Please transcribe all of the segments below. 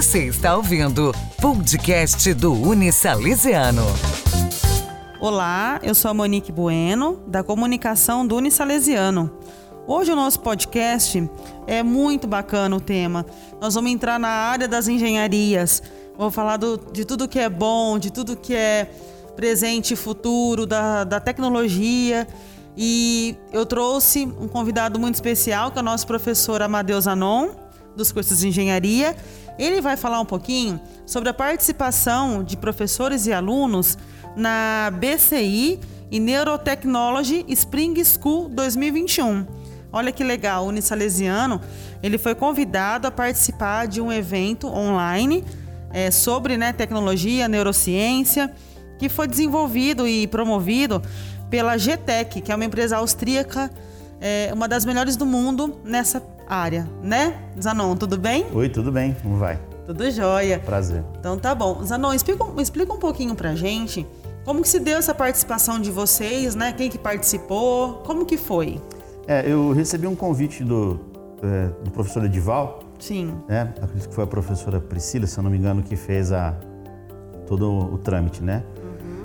Você está ouvindo podcast do Unisalesiano. Olá, eu sou a Monique Bueno, da comunicação do Unisalesiano. Hoje o nosso podcast é muito bacana o tema. Nós vamos entrar na área das engenharias. Vou falar do, de tudo que é bom, de tudo que é presente e futuro, da, da tecnologia. E eu trouxe um convidado muito especial, que é o nosso professor Amadeus Anon, dos cursos de engenharia. Ele vai falar um pouquinho sobre a participação de professores e alunos na BCI e Neurotechnology Spring School 2021. Olha que legal, o Unisalesiano, ele foi convidado a participar de um evento online é, sobre né, tecnologia, neurociência, que foi desenvolvido e promovido pela GTEC, que é uma empresa austríaca, é, uma das melhores do mundo nessa área, né? Zanon, tudo bem? Oi, tudo bem? Como vai? Tudo jóia. Prazer. Então tá bom. Zanon, explica, explica um pouquinho pra gente como que se deu essa participação de vocês, né? Quem que participou? Como que foi? É, eu recebi um convite do, é, do professor Edival. Sim. Né? Acredito que foi a professora Priscila, se eu não me engano, que fez a, todo o trâmite, né?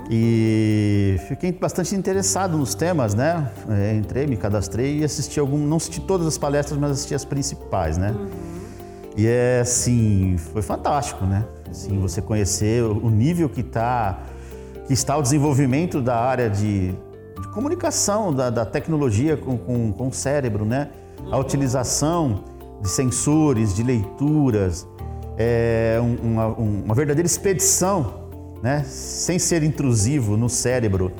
E fiquei bastante interessado nos temas, né? É, entrei, me cadastrei e assisti algum, não assisti todas as palestras, mas assisti as principais, né? Uhum. E é assim, foi fantástico, né? Assim, você conhecer o nível que está que está o desenvolvimento da área de, de comunicação, da, da tecnologia com, com, com, o cérebro, né? A utilização de sensores, de leituras, é uma, uma verdadeira expedição né? sem ser intrusivo no cérebro,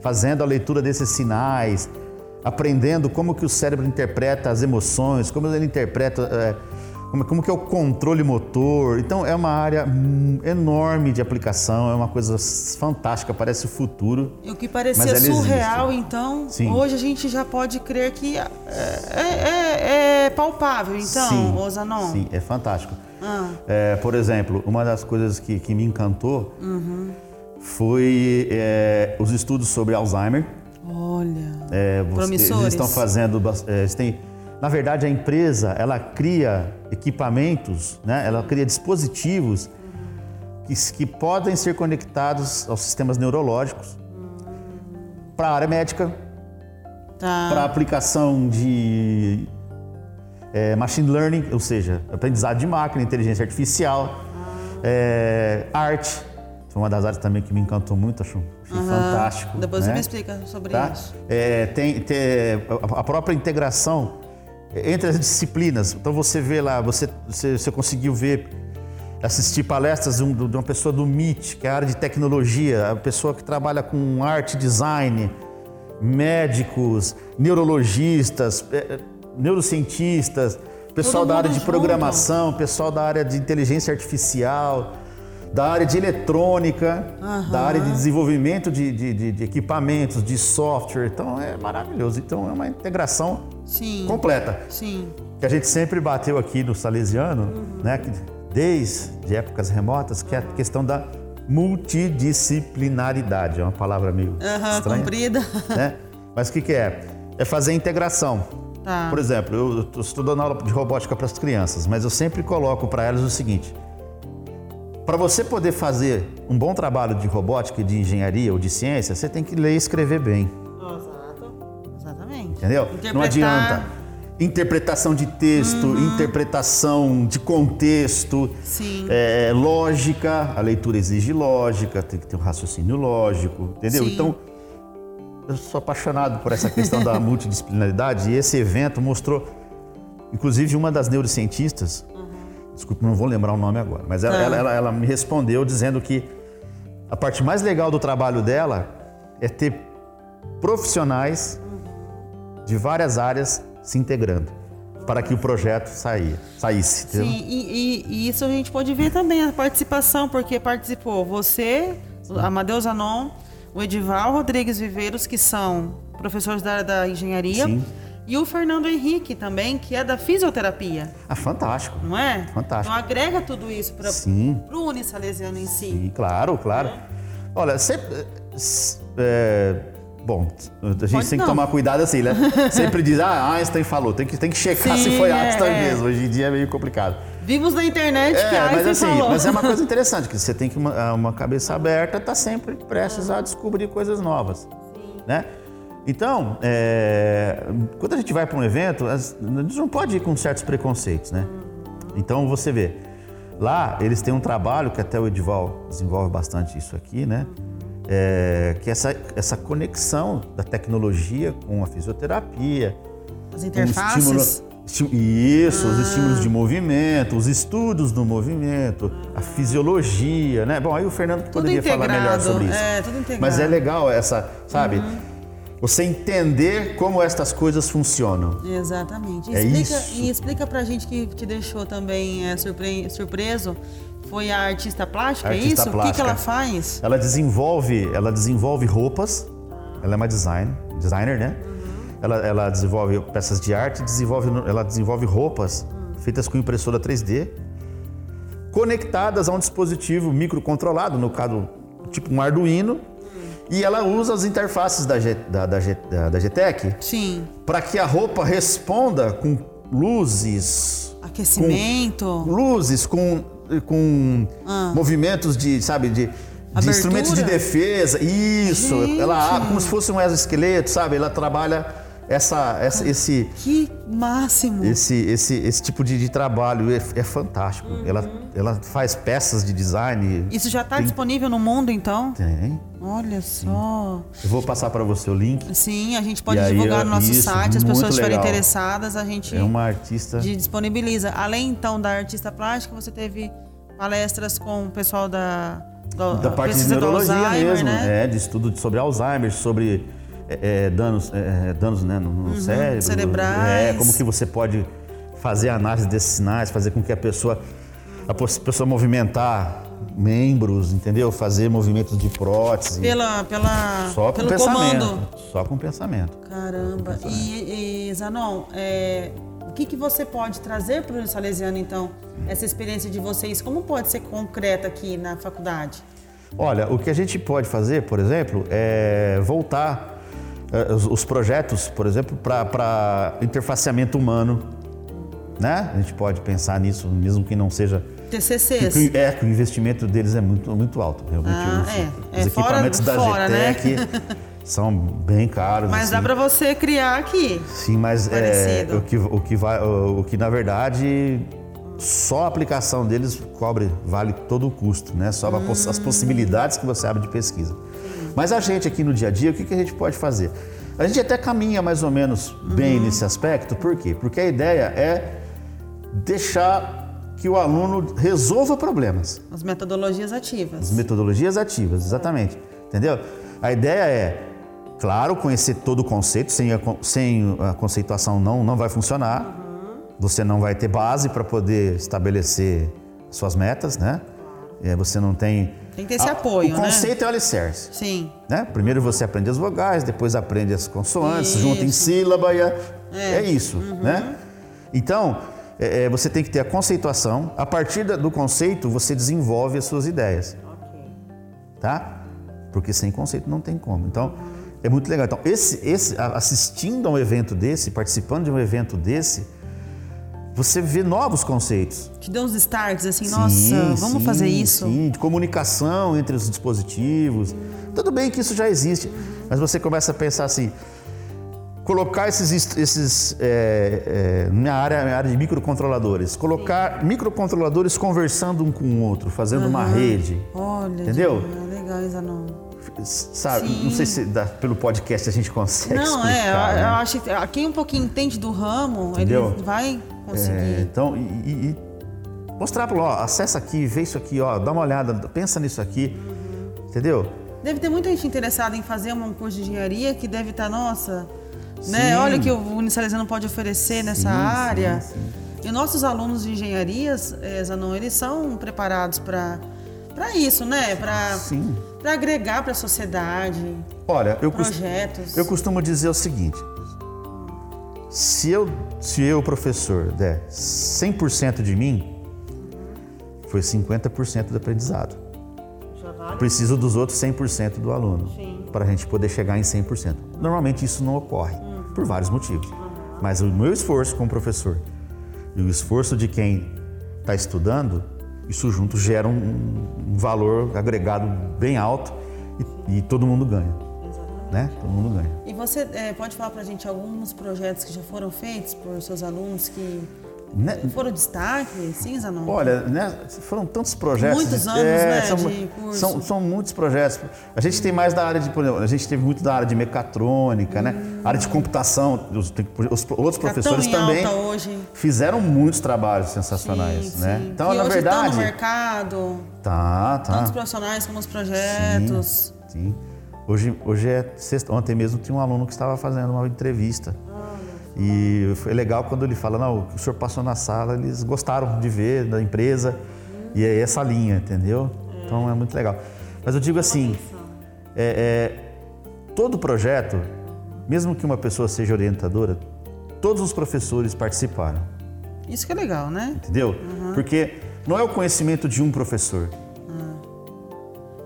fazendo a leitura desses sinais, aprendendo como que o cérebro interpreta as emoções, como ele interpreta, é, como, como que é o controle motor. Então é uma área enorme de aplicação, é uma coisa fantástica, parece o futuro. E o que parecia surreal, existe. então, Sim. hoje a gente já pode crer que é, é, é, é palpável, então, Sim. Osanon. Sim, é fantástico. Ah. É, por exemplo, uma das coisas que, que me encantou uhum. foi é, os estudos sobre Alzheimer. Olha, é, você, Eles estão fazendo... É, eles têm, na verdade, a empresa, ela cria equipamentos, né? ela cria dispositivos que, que podem ser conectados aos sistemas neurológicos para a área médica, tá. para aplicação de é, machine learning, ou seja, aprendizado de máquina, inteligência artificial, é, arte. Foi uma das áreas também que me encantou muito, acho, achei uhum. fantástico. Depois né? você me explica sobre tá? isso. É, tem, tem a própria integração entre as disciplinas. Então você vê lá, você, você, você conseguiu ver, assistir palestras de, um, de, uma pessoa do MIT, que é a área de tecnologia, a pessoa que trabalha com arte, design, médicos, neurologistas, é, neurocientistas, pessoal da área de programação, pessoal da área de inteligência artificial, da área de eletrônica, uhum. da área de desenvolvimento de, de, de, de, equipamentos, de software. Então é maravilhoso. Então é uma integração Sim. completa. Sim. Que a gente sempre bateu aqui no Salesiano, uhum. né? Desde épocas remotas, que é a questão da multidisciplinaridade. É uma palavra meio uhum, estranha. comprida. Né? Mas o que, que é? É fazer a integração Tá. Por exemplo, eu estou dando aula de robótica para as crianças, mas eu sempre coloco para elas o seguinte: para você poder fazer um bom trabalho de robótica, de engenharia ou de ciência, você tem que ler e escrever bem. Exato. Exatamente. Entendeu? Não adianta. Interpretação de texto, uhum. interpretação de contexto, é, lógica, a leitura exige lógica, tem que ter um raciocínio lógico, entendeu? Sim. Então, eu sou apaixonado por essa questão da multidisciplinaridade e esse evento mostrou, inclusive uma das neurocientistas, uhum. desculpe, não vou lembrar o nome agora, mas ela, ah. ela, ela, ela, me respondeu dizendo que a parte mais legal do trabalho dela é ter profissionais de várias áreas se integrando para que o projeto saia, saísse. Sim, e, e, e, isso a gente pode ver também a participação, porque participou você. Amadeus Anon, o Edival Rodrigues Viveiros, que são professores da área da engenharia. Sim. E o Fernando Henrique também, que é da fisioterapia. Ah, fantástico. Não é? Fantástico. Então agrega tudo isso para o Unisalesiano em si. Sim, claro, claro. É. Olha, sempre. É, bom, a gente Pode tem não. que tomar cuidado assim, né? sempre diz, ah, Einstein falou, tem que, tem que checar Sim, se foi Einstein é, mesmo. Hoje em dia é meio complicado. Vimos na internet que É, a mas assim, falou. mas é uma coisa interessante, que você tem que uma, uma cabeça aberta, tá sempre prestes a descobrir coisas novas, né? Então, é, quando a gente vai para um evento, as- a gente não pode ir com certos preconceitos, né? Então você vê, lá eles têm um trabalho que até o Edival desenvolve bastante isso aqui, né? É, que é essa, essa conexão da tecnologia com a fisioterapia, As interfaces. Isso, os estímulos de movimento, os estudos do movimento, a fisiologia, né? Bom, aí o Fernando poderia falar melhor sobre isso. é, tudo integrado. Mas é legal essa, sabe? Você entender como estas coisas funcionam. Exatamente. E É explica, isso. E explica pra gente que te deixou também é, surpre- surpreso. Foi a artista plástica, é Artista isso? O que, que plástica. ela faz? Ela desenvolve, ela desenvolve roupas. Ela é uma design, designer, né? Ela, ela desenvolve peças de arte, desenvolve, ela desenvolve roupas feitas com impressora 3D, conectadas a um dispositivo microcontrolado, no caso, tipo um Arduino. E ela usa as interfaces da, G, da, da, G- da, GTEC Sim. para que a roupa responda com luzes, Aquecimento. com luzes, com, com movimentos de, sabe, de, de instrumentos de defesa. Isso, Gente. ela como se fosse um exoesqueleto, sabe? Ela trabalha essa, essa- esse, Que máximo. esse, esse, esse tipo de, de trabalho. É, é fantástico. Uhum. Ela, ela faz peças de design. Isso já está Tem- disponível no mundo, então? Tem. Olha só. Eu vou passar para você o link. Sim, a gente pode E aí, divulgar no nosso isso, site, as pessoas estiverem interessadas, a gente É uma artista. disponibiliza. Além então da artista plástica, você teve palestras com o pessoal da do- Da parte de neurologia Alzheimer, mesmo, né? é, de estudo sobre Alzheimer, sobre é, é, danos, é, é, danos né, no, no cérebro. Uhum, cerebrais. É, como que você pode fazer a análise desses sinais, fazer com que a pessoa, a pessoa movimentar membros, entendeu? Fazer movimentos de prótese. Pela, pela, só com pelo pensamento. comando. Só com pensamento. Caramba. E, e Zanon, é, o que, que você pode trazer para o Salesiano, então, essa experiência de vocês? Como pode ser concreta aqui na faculdade? Olha, o que a gente pode fazer, por exemplo, é voltar os, os projetos, por exemplo, para interfaceamento humano. Né? A gente pode pensar nisso, mesmo que não seja. TCCs. Que, é, que o investimento deles é muito, muito alto. Realmente, Ah, os, é. os É fora- equipamentos da fora, né? GTEC são bem caros. Mas assim. dá para você criar aqui. Sim, mas é, o, que, o, que vai, o, o que na verdade só a aplicação deles cobre, vale todo o custo, né? Só poss- as possibilidades que você abre de pesquisa. Mas a gente aqui no dia a dia, o que, que a gente pode fazer? A gente até caminha mais ou menos bem nesse aspecto, por quê? Porque a ideia é deixar que o aluno resolva problemas. As metodologias ativas. Metodologias ativas, exatamente. Entendeu? A ideia é, claro, conhecer todo o conceito, sem a, sem a conceituação não, não vai funcionar. Você não vai ter base para poder estabelecer suas metas, né? É, você não tem. Tem que ter esse Ah, apoio, O né? conceito é o alicerce. Sim. Né? Primeiro você aprende as vogais, depois aprende as consoantes, Isso. junta em sílaba e é, é isso, né? Então, é, é, você tem que ter a conceituação. A partir do conceito, você desenvolve as suas ideias, tá? Porque sem conceito não tem como. Então, é muito legal. Então, esse, esse, a- assistindo a um evento desse, participando de um evento desse, você vê novos conceitos. Te deu uns starts assim, Sim, nossa, vamos sim, fazer isso. Sim, de comunicação entre os dispositivos. Tudo bem que isso já existe, mas você começa a pensar assim, colocar esses, esses é, é, minha área, minha área de microcontroladores, colocar microcontroladores conversando um com o outro, fazendo uma rede, Olha, Entendeu? Diana, legal, Zanon. sabe? Sim. Não sei se dá- pelo podcast a gente consegue Não, é, explicar, eu, né? eu acho que quem um pouquinho entende do ramo, Entendeu? ele vai conseguir. É, então, e, e- e mostrar para ó, acessa aqui, vê isso aqui, ó, dá uma olhada, pensa nisso aqui, entendeu? Deve ter muita gente interessada em fazer um curso de engenharia que deve estar, nossa, né? Sim. Olha o que o Unisalesiano pode oferecer nessa Sim, área. sim. E nossos alunos de engenharias, eh, Zanon, eles são preparados para para isso, né? Para para agregar para a sociedade, Olha, eu, projetos. eu costumo dizer o seguinte: se eu, se eu, professor, der 100% de mim, foi 50% do aprendizado. Vale? Preciso dos outros 100% do aluno para a gente poder chegar em 100%. Normalmente isso não ocorre, por vários motivos. Mas o meu esforço como professor e o esforço de quem está estudando, isso junto gera um, um valor agregado bem alto e, e todo mundo ganha. Né? Todo mundo ganha. E você é, pode falar para a gente alguns projetos que já foram feitos por seus alunos que né? Foram destaque, sim, Zanon? Olha, né, foram tantos projetos. Muitos anos, é, né, são, de curso. São, são, muitos projetos. A gente tem mais da área de, por exemplo, a gente teve muito da área de mecatrônica, hum. né? área de computação. Os, os outros professores também fizeram muitos trabalhos sensacionais, sim, né? Sim. Então, que na hoje verdade, tá no mercado. Tá, tá. Tantos profissionais como os projetos. Sim. sim. Hoje, hoje é sexta, ontem mesmo tinha um aluno que estava fazendo uma entrevista. E foi legal quando ele fala, não, o senhor passou na sala, eles gostaram de ver da empresa. E é essa linha, entendeu? Então é muito legal. Mas eu digo assim, é, é, todo projeto, mesmo que uma pessoa seja orientadora, todos os professores participaram. Isso que é legal, né? Entendeu? Uhum. Porque não é o conhecimento de um professor.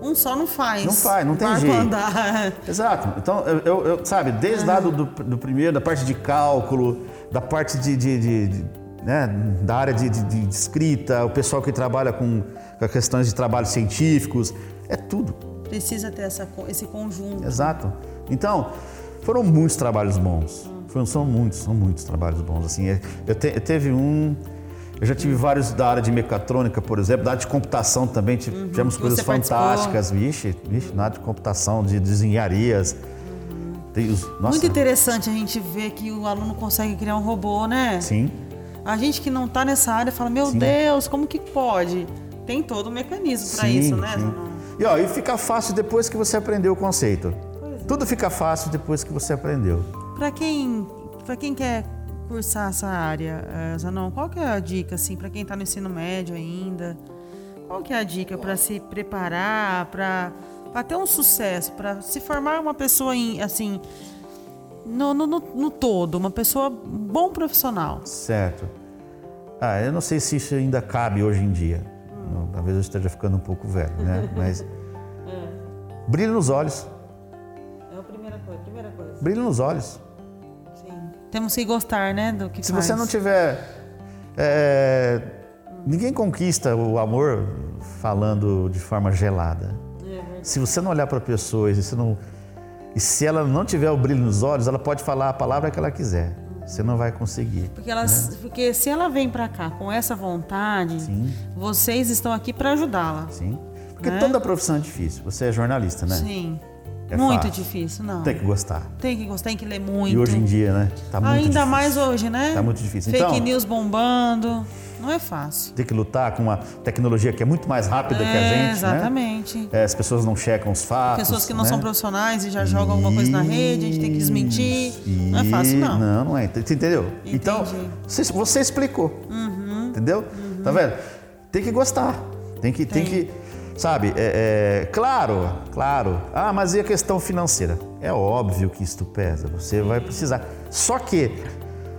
Um só não faz. Não faz, não tem jeito. Andar. Exato. Então, eu, eu sabe, desde lá do, do, primeiro, da parte de cálculo, da parte de, de, de, de né, da área de, de, escrita, o pessoal que trabalha com, com questões de trabalhos científicos, é tudo. Precisa ter essa, esse conjunto. Exato. Então, foram muitos trabalhos bons. Foram, são muitos, são muitos trabalhos bons. Assim, eu, te, eu teve um eu já tive vários da área de mecatrônica, por exemplo, da área de computação também, uhum. tivemos uhum. coisas fantásticas, vixe, vixe, na área de computação, de, de engenharias. Os, Muito interessante a gente ver que o aluno consegue criar um robô, né? Sim. A gente que não está nessa área fala, meu sim. Deus, como que pode? Tem todo o um mecanismo para isso, né? Sim. E, ó, e fica fácil depois que você aprendeu o conceito. É. Tudo fica fácil depois que você aprendeu. Para quem, quem quer cursar essa área, uh, Zanon, qual que é a dica assim para quem está no ensino médio ainda? Qual que é a dica para se preparar, para ter um sucesso, para se formar uma pessoa em, assim no, no, no, todo, uma pessoa bom profissional? Certo. Ah, eu não sei se isso ainda cabe hoje em dia. Hum. Talvez eu esteja ficando um pouco velho, né? Mas é. brilho nos olhos. É a primeira coisa. Primeira coisa. Brilho nos olhos. Temos que gostar, né, do que Se faz. você não tiver... É, ninguém conquista o amor falando de forma gelada. É se você não olhar para a pessoa e se, não, e se ela não tiver o brilho nos olhos, ela pode falar a palavra que ela quiser. Você não vai conseguir. Porque, né? porque se ela vem para cá com essa vontade, Sim. vocês estão aqui para ajudá-la. Sim. Porque né? toda profissão é difícil. Você é jornalista, né? Sim. É muito fácil. difícil, não. Tem que gostar. Tem que gostar, tem que ler muito. E hoje em dia, né? Tá muito Ainda difícil. mais hoje, né? Tá muito difícil. Fake então, news bombando. Não é fácil. Tem que lutar com uma tecnologia que é muito mais rápida é, que a é, gente. Exatamente. Né? É, as pessoas não checam os fatos. Pessoas que não né? são profissionais e já jogam alguma coisa na rede, a gente tem que desmentir. Não é fácil, não. Não, não é. Entendeu? Entendi. Então, você, você explicou. Uhum. Entendeu? Uhum. Tá vendo? Tem que gostar. Tem que. Tem, tem que Sabe, é, é, claro, claro. Ah, mas e a questão financeira? É óbvio que isto pesa, você vai precisar. Só que.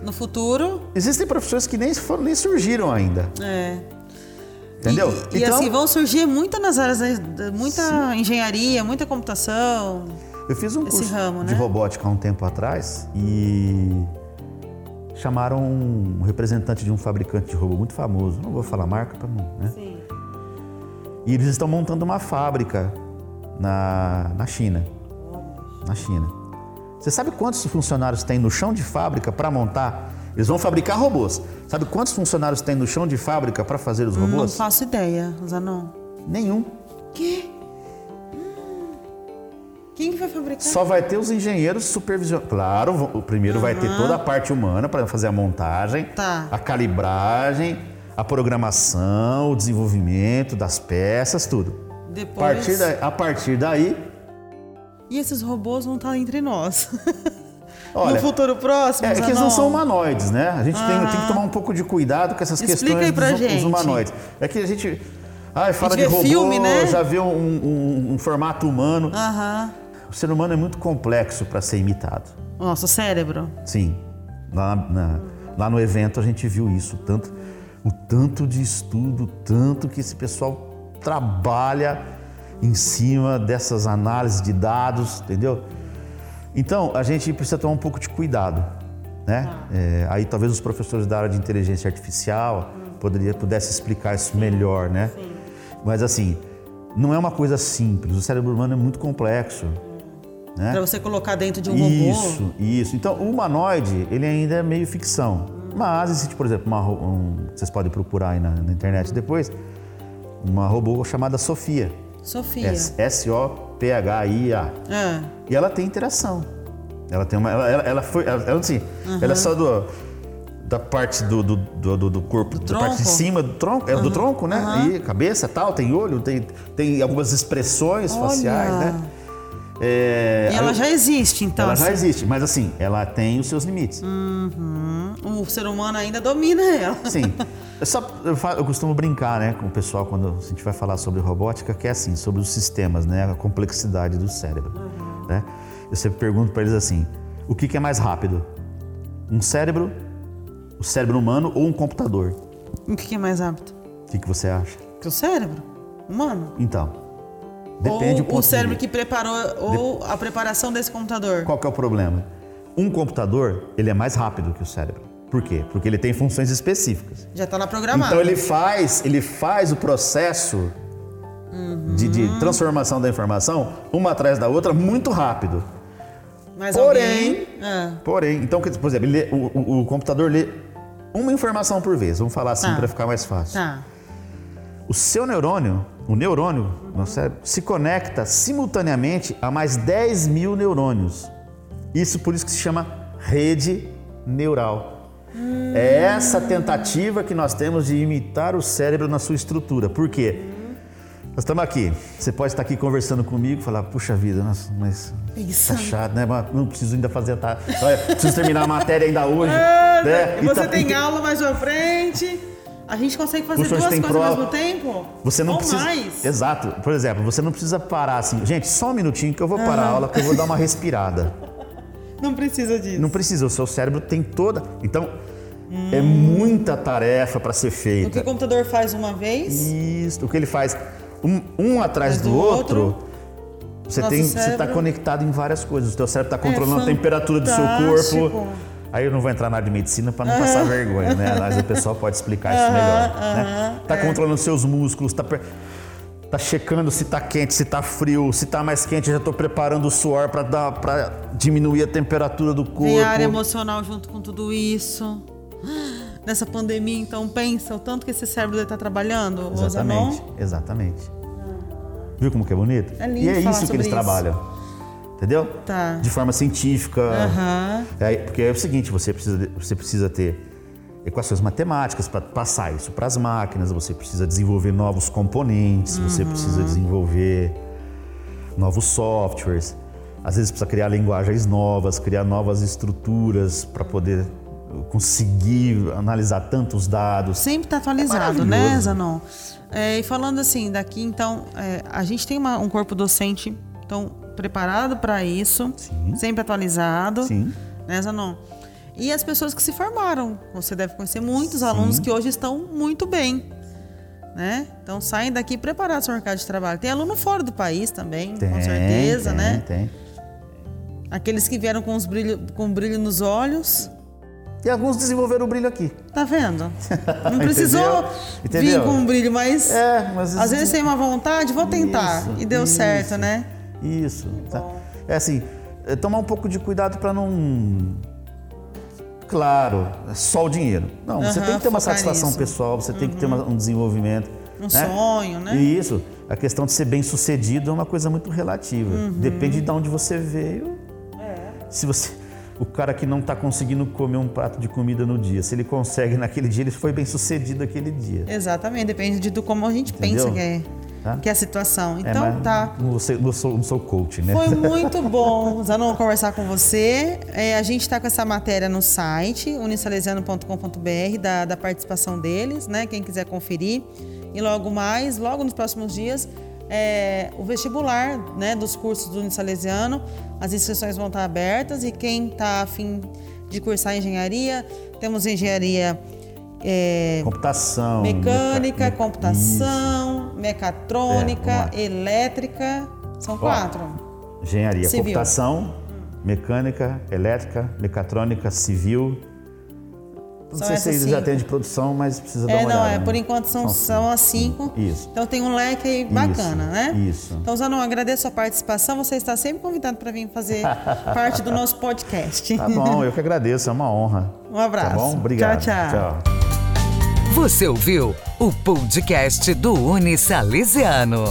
No futuro. Existem profissões que nem, foram, nem surgiram ainda. É. Entendeu? E, e então, assim, vão surgir muita nas áreas, muita sim. engenharia, muita computação. Eu fiz um curso ramo, de né? robótica há um tempo atrás e chamaram um representante de um fabricante de robô muito famoso. Não vou falar a marca para não, né? Sim. E eles estão montando uma fábrica na, na China. Na China. Você sabe quantos funcionários tem no chão de fábrica para montar? Eles vão fabricar robôs. Sabe quantos funcionários tem no chão de fábrica para fazer os robôs? Não faço ideia, Zanon. Nenhum. Que? Hum. Quem que vai fabricar? Só vai ter os engenheiros supervisionando. Claro, o primeiro uhum. vai ter toda a parte humana para fazer a montagem, tá. a calibragem, a programação, o desenvolvimento das peças, tudo. Depois... A partir, daí, a partir daí. E esses robôs vão estar entre nós. Olha, no futuro próximo? É, é que eles não são humanoides, né? A gente tem, tem, que tomar um pouco de cuidado com essas Explica questões dos, gente. dos humanoides. É que a gente. Ah, fala de robô, filme, né? já vê um, um, um formato humano. Uhum. O ser humano é muito complexo para ser imitado. O nosso cérebro? Sim. Lá, na, lá no evento a gente viu isso. Tanto o tanto de estudo, tanto que esse pessoal trabalha em cima dessas análises de dados, entendeu? Então, a gente precisa tomar um pouco de cuidado, né? É, aí talvez os professores da área de inteligência artificial poderia pudesse explicar isso melhor, né? Sim. Mas assim, não é uma coisa simples. O cérebro humano é muito complexo. Né? Para você colocar dentro de um isso, robô. Isso, isso. Então, o humanoide, ele ainda é meio ficção. Mas existe, por exemplo, uma, um, vocês podem procurar aí na, na, internet depois, uma robô chamada Sofia. Sofia. S-O-P-H-I-A. É. E ela tem interação. Ela tem uma. Ela, ela, ela foi. Ela, ela, assim, uhum. ela é só do da parte do, do, do, do corpo, da parte de cima do tronco, é uhum. do tronco, né? Uhum. E cabeça tal, tem olho, tem, tem algumas expressões Olha. faciais, né? É, e ela eu, já existe, então. Ela assim. já existe, mas assim, ela tem os seus limites. Uhum. O ser humano ainda domina ela. Sim. Eu, só, eu, eu, costumo brincar né, com o pessoal quando a gente vai falar sobre robótica, que é assim, sobre os sistemas, né, a complexidade do cérebro. Uhum. Né? Eu sempre pergunto para eles assim: o que, que é mais rápido? Um cérebro o cérebro humano ou um computador? O que é mais rápido? O que, que você acha? Que o cérebro humano? Então, depende ou um o cérebro que preparou ou a preparação desse computador. Qual que é o problema? Um computador ele é mais rápido que o cérebro. Por quê? Porque ele tem funções específicas. Já está lá programado. Então ele faz, ele faz o processo uhum. de, de, transformação da informação uma atrás da outra muito rápido. Mas porém, alguém... ah. porém, então, por exemplo, lê, o, o, o computador lê uma informação por vez, vamos falar assim tá. para ficar mais fácil. Tá. O seu neurônio, o neurônio no cérebro, se conecta simultaneamente a mais 10 mil neurônios. Isso por isso que se chama rede neural. Hum. É essa tentativa que nós temos de imitar o cérebro na sua estrutura. Por quê? Nós estamos aqui. Você pode estar aqui conversando comigo e falar, puxa vida, nossa, mas Isso. tá chato, né? Não preciso ainda fazer, tá? Preciso terminar a matéria ainda hoje. É, né? E você tá, tem aula mais pra frente. A gente consegue fazer duas coisas prova. ao mesmo tempo? Você não Ou precisa. Mais. Exato. Por exemplo, você não precisa parar assim. Gente, só um minutinho que eu vou parar a aula, que eu vou dar uma respirada. Não precisa disso. Não precisa. O seu cérebro tem toda. Então, hum. é muita tarefa para ser feita. O que o computador faz uma vez? Isso. O que ele faz um, um atrás do, do, outro, outro você tem, você está conectado em várias coisas. O teu cérebro está é controlando é a temperatura do seu corpo. Aí eu não vou entrar na área de medicina para não uhum. passar vergonha, né? Mas o pessoal pode explicar isso melhor. Uhum. Né? Tá é. controlando seus músculos, tá, tá checando se tá quente, se tá frio, se tá mais quente, eu já estou preparando o suor para diminuir a temperatura do corpo. Tem a área emocional junto com tudo isso. Nessa pandemia, então, pensa o tanto que esse cérebro está trabalhando, Exatamente, exatamente. Viu como que é bonito? É lindo e é isso que eles isso. trabalham. Entendeu? Tá. De forma científica. Uhum. É, porque é o seguinte, você precisa, você precisa ter equações matemáticas para passar isso para as máquinas, você precisa desenvolver novos componentes, uhum. você precisa desenvolver novos softwares. Às vezes precisa criar linguagens novas, criar novas estruturas para poder conseguir analisar tantos dados. Sempre está atualizado, é né, Zanon? É, e falando assim, daqui então, é, a gente tem uma, um corpo docente então, preparado para isso, Sim. sempre atualizado, Sim. né, Zanon? E as pessoas que se formaram. Você deve conhecer muitos Sim. alunos que hoje estão muito bem. Né? Então saem daqui preparados para o mercado de trabalho. Tem aluno fora do país também, tem, com certeza, tem, né? Tem. Aqueles que vieram com, os brilho, com brilho nos olhos, e alguns desenvolveram o brilho aqui. Tá vendo? Não precisou Entendeu? vir com um brilho, mas, é, mas às vezes tem uma vontade, vou tentar. Isso, e deu isso, certo, né? Isso. Tá. É assim, é tomar um pouco de cuidado para não. Claro, é só o dinheiro. Não, você tem que ter uma satisfação pessoal, você uhum. tem que ter uma, um desenvolvimento. Um né? sonho, né? E isso. A questão de ser bem sucedido é uma coisa muito relativa. Uhum. Depende de onde você veio. É. Se você o cara que não está conseguindo comer um prato de comida no dia. Se ele consegue naquele dia, ele foi bem sucedido aquele dia. Exatamente, depende de como a gente Entendeu? pensa que é, tá? que é a situação. É, então, é, tá. Não sou, não, sou, não sou coach, né? Foi muito bom, Zanon, conversar com você. É, a gente está com essa matéria no site, unisalesiano.com.br, da, da participação deles, né? Quem quiser conferir. E logo mais, logo nos próximos dias, é, o vestibular né, dos cursos do Unisalesiano. As inscrições vão estar abertas e quem está afim de cursar engenharia, temos engenharia é, computação, mecânica, meca... computação, isso. mecatrônica, é, elétrica, são Ó, quatro. Engenharia, civil. computação, mecânica, elétrica, mecatrônica, civil, Não São sei se eles já cinco. têm de produção, mas precisa dar É, uma não, olhada. é, por enquanto são, São são as cinco. Isso. Então tem um leque aí bacana, Isso, né? isso. Então, Zanon, agradeço a participação. Você está sempre convidado para vir fazer parte do nosso podcast. Tá bom, eu que agradeço, é uma honra. Um abraço. Tá bom? Obrigado. Tchau, tchau. Você ouviu o podcast do Uni Salesiano.